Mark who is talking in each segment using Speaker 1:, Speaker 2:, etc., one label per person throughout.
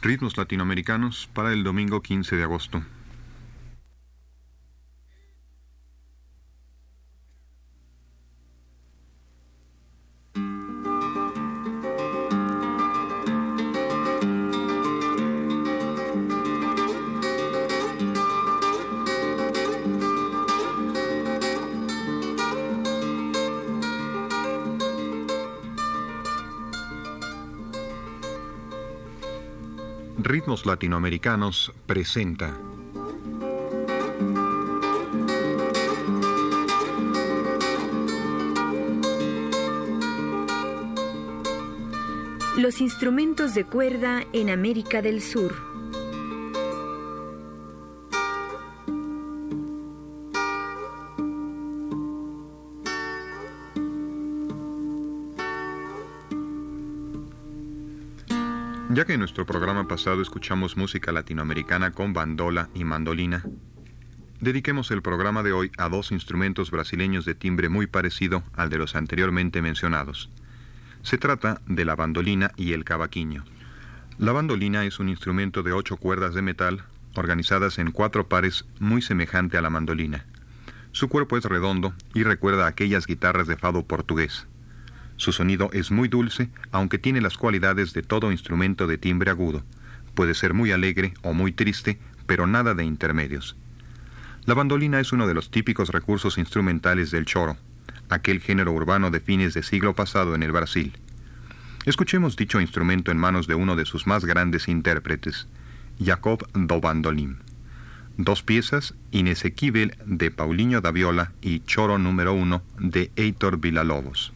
Speaker 1: Ritmos latinoamericanos para el domingo 15 de agosto. Latinoamericanos presenta
Speaker 2: Los instrumentos de cuerda en América del Sur.
Speaker 1: Ya que en nuestro programa pasado escuchamos música latinoamericana con bandola y mandolina, dediquemos el programa de hoy a dos instrumentos brasileños de timbre muy parecido al de los anteriormente mencionados. Se trata de la bandolina y el cavaquinho. La bandolina es un instrumento de ocho cuerdas de metal organizadas en cuatro pares muy semejante a la mandolina. Su cuerpo es redondo y recuerda a aquellas guitarras de fado portugués. Su sonido es muy dulce, aunque tiene las cualidades de todo instrumento de timbre agudo. Puede ser muy alegre o muy triste, pero nada de intermedios. La bandolina es uno de los típicos recursos instrumentales del choro, aquel género urbano de fines de siglo pasado en el Brasil. Escuchemos dicho instrumento en manos de uno de sus más grandes intérpretes, Jacob do Bandolim. Dos piezas, Inesequível de Paulinho da Viola y Choro número uno de Heitor Villalobos.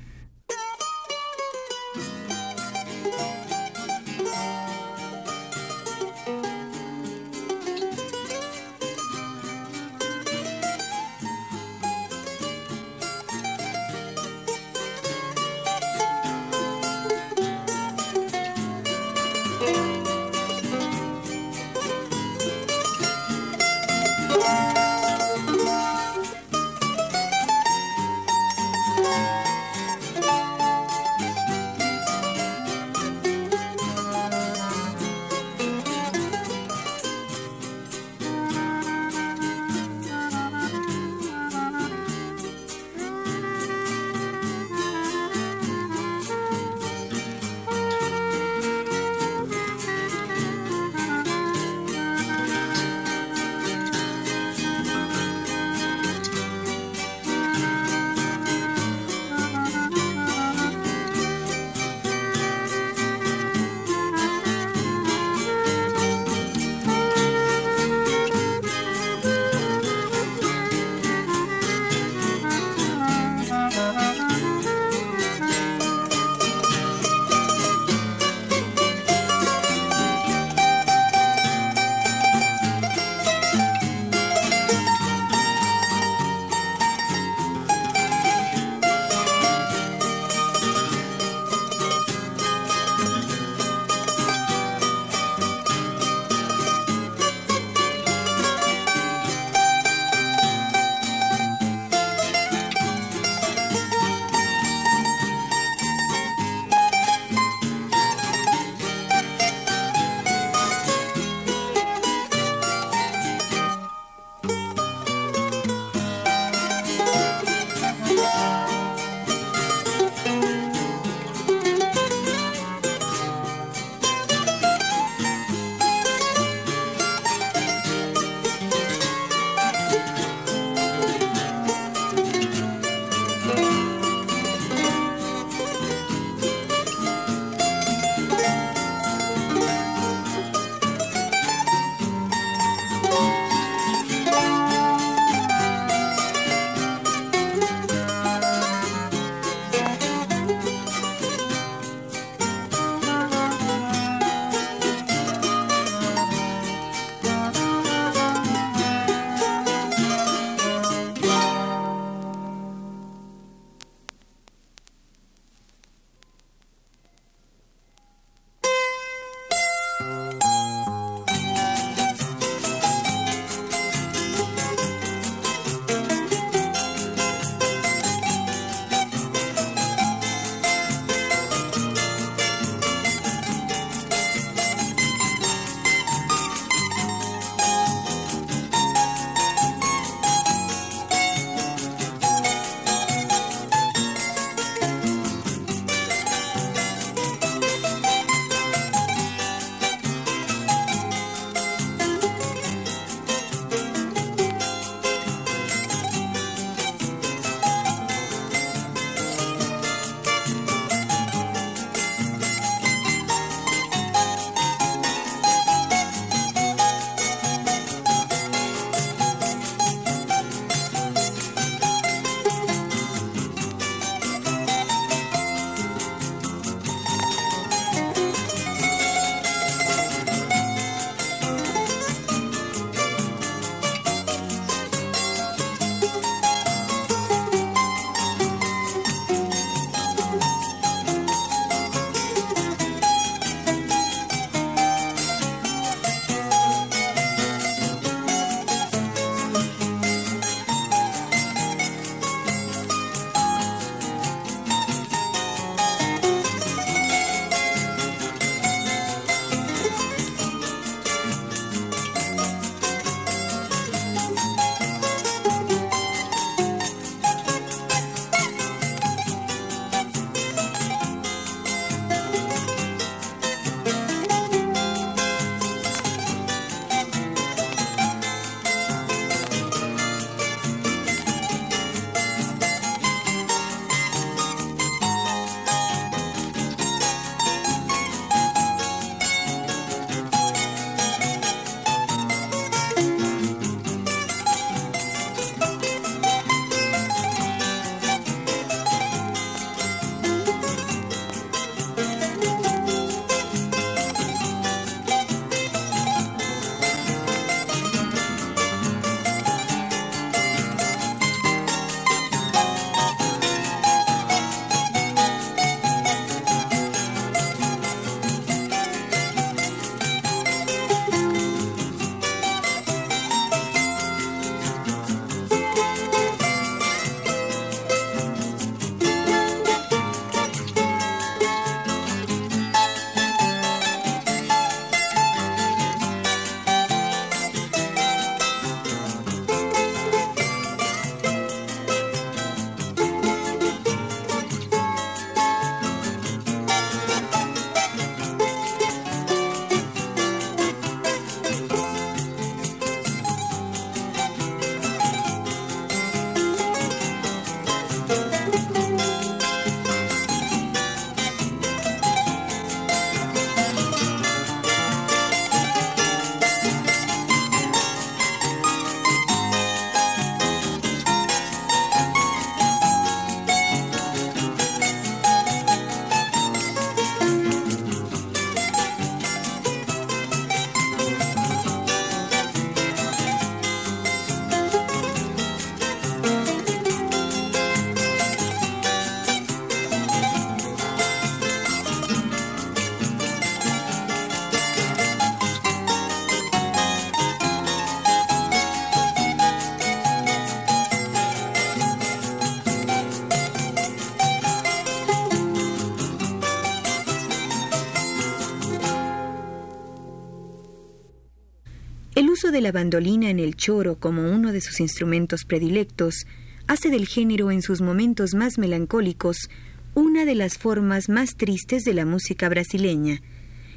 Speaker 3: El uso de la bandolina en el choro como uno de sus instrumentos predilectos hace del género en sus momentos más melancólicos una de las formas más tristes de la música brasileña.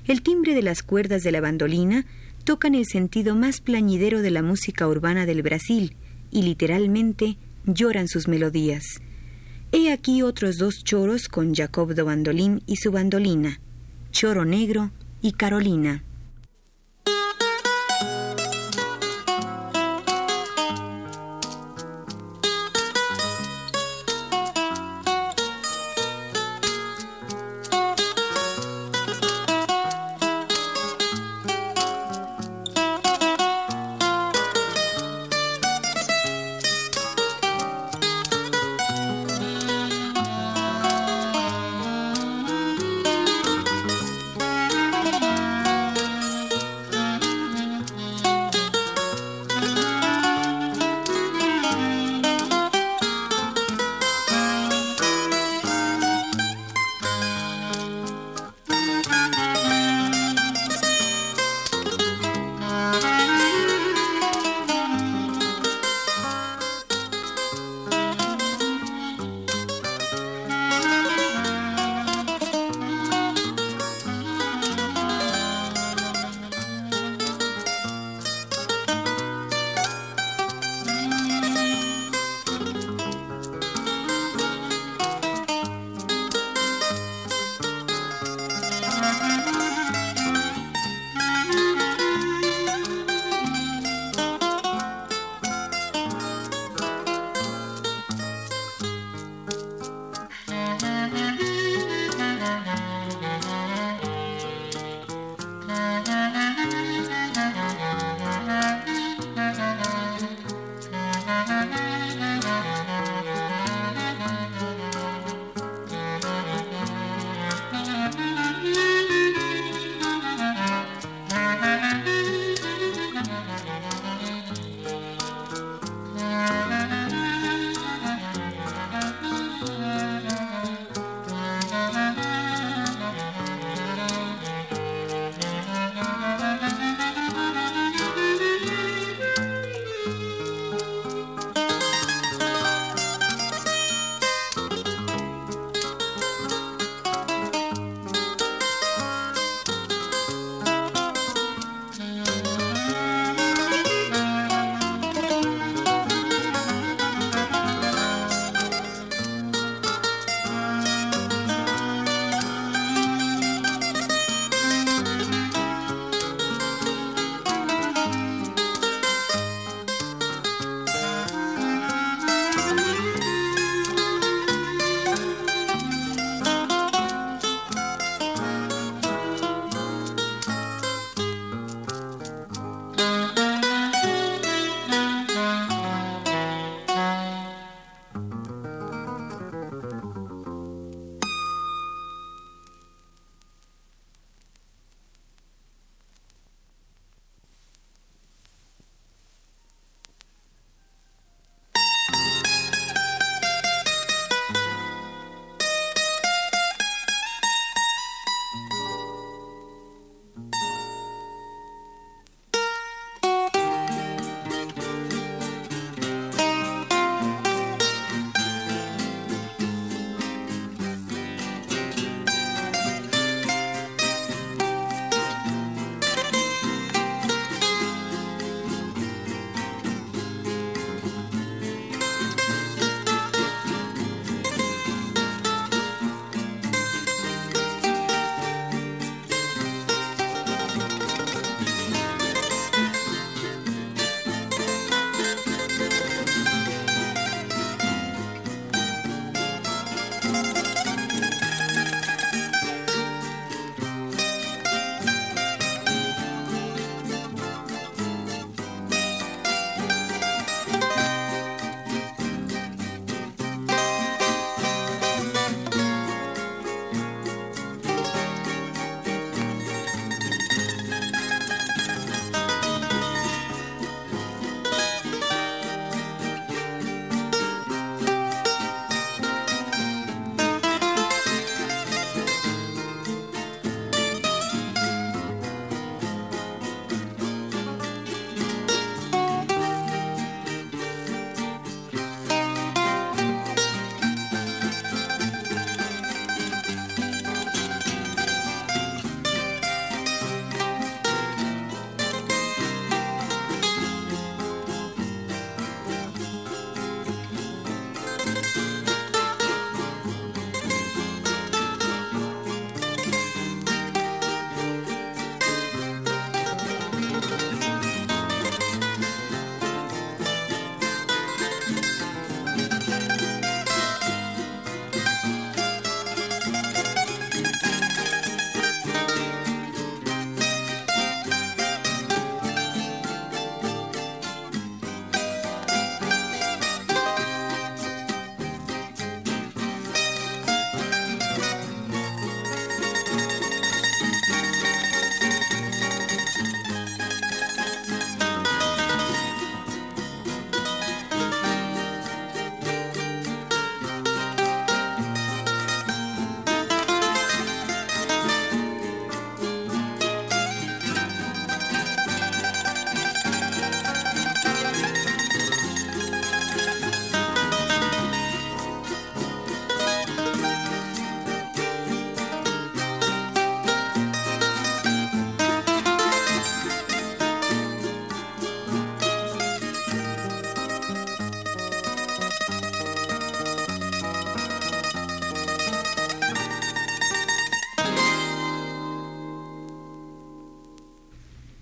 Speaker 3: El timbre de las cuerdas de la bandolina tocan el sentido más plañidero de la música urbana del Brasil y literalmente lloran sus melodías. He aquí otros dos choros con Jacob do Bandolín y su bandolina, Choro Negro y Carolina.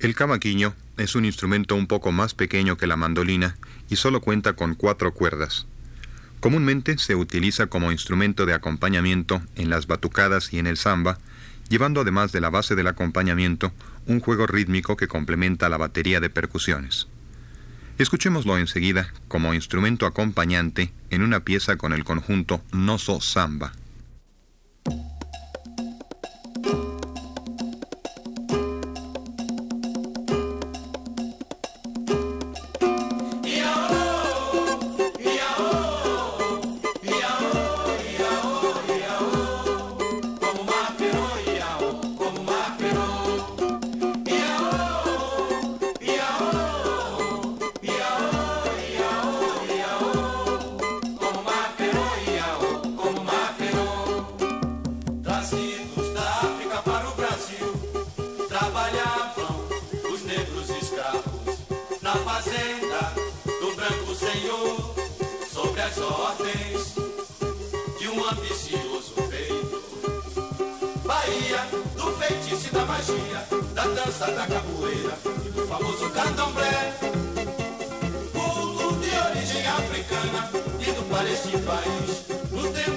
Speaker 1: El cavaquinho es un instrumento un poco más pequeño que la mandolina y solo cuenta con cuatro cuerdas. Comúnmente se utiliza como instrumento de acompañamiento en las batucadas y en el samba, llevando además de la base del acompañamiento un juego rítmico que complementa la batería de percusiones. Escuchémoslo enseguida como instrumento acompañante en una pieza con el conjunto Noso Samba.
Speaker 4: fazenda do branco senhor, sobre as ordens de um ambicioso feito. Bahia, do feitiço e da magia, da dança da capoeira e do famoso candomblé. Culto de origem africana e do palestino país,
Speaker 2: no tempo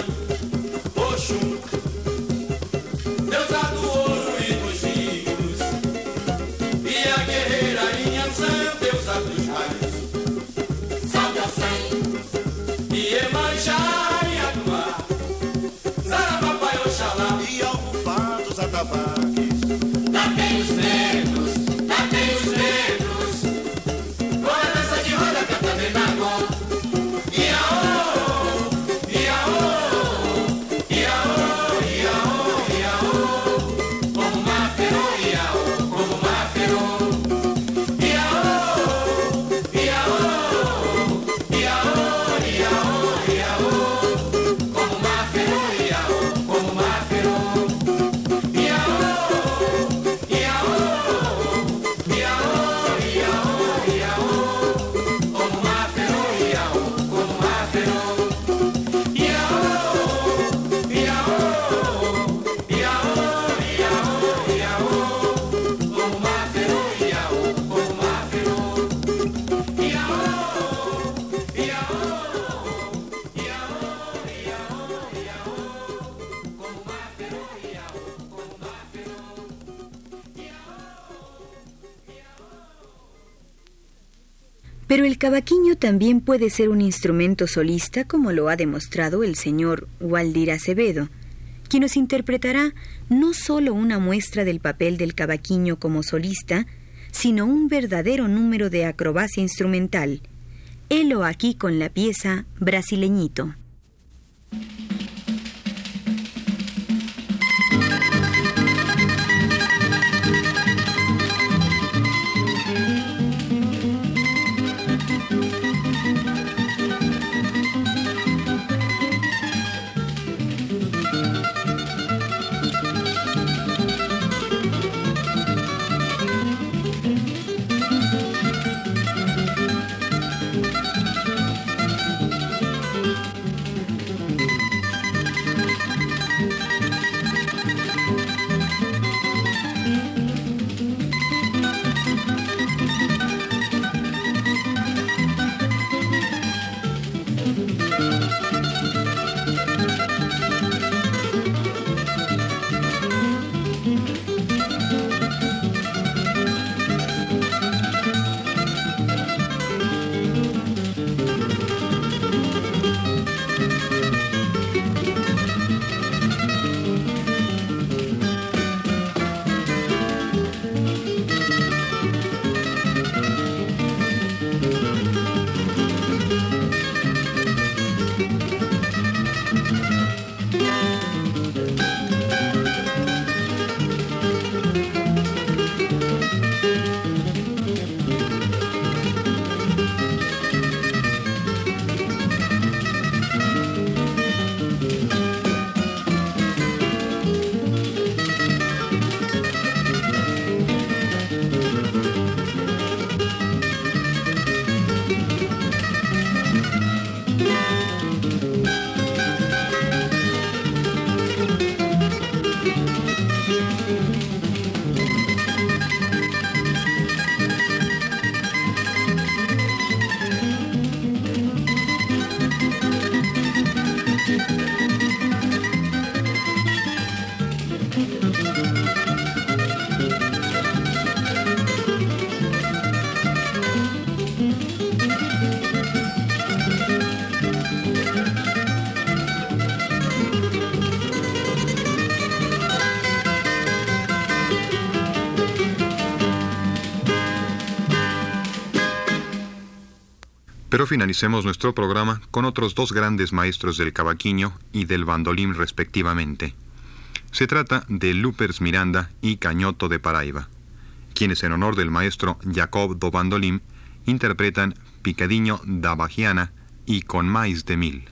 Speaker 2: cavaquinho también puede ser un instrumento solista, como lo ha demostrado el señor Waldir Acevedo, quien nos interpretará no solo una muestra del papel del cavaquinho como solista, sino un verdadero número de acrobacia instrumental. Helo aquí con la pieza Brasileñito.
Speaker 1: Pero finalicemos nuestro programa con otros dos grandes maestros del cavaquinho y del bandolín respectivamente. Se trata de Lupers Miranda y Cañoto de Paraiba, quienes en honor del maestro Jacob do Bandolim interpretan Picadiño da Bagiana y Con Mais de Mil.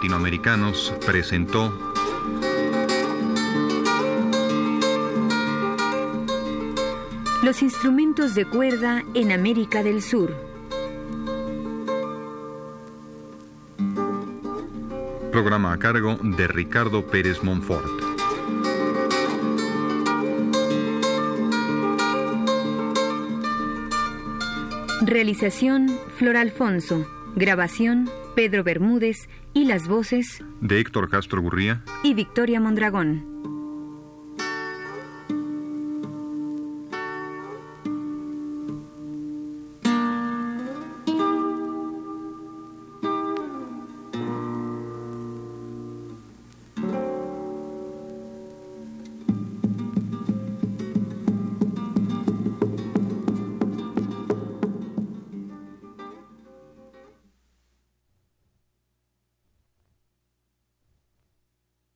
Speaker 1: Latinoamericanos presentó
Speaker 3: Los instrumentos de cuerda en América del Sur.
Speaker 1: Programa a cargo de Ricardo Pérez Monfort.
Speaker 3: Realización Flor Alfonso. Grabación Pedro Bermúdez y las voces
Speaker 1: de Héctor Castro Gurría
Speaker 3: y Victoria Mondragón.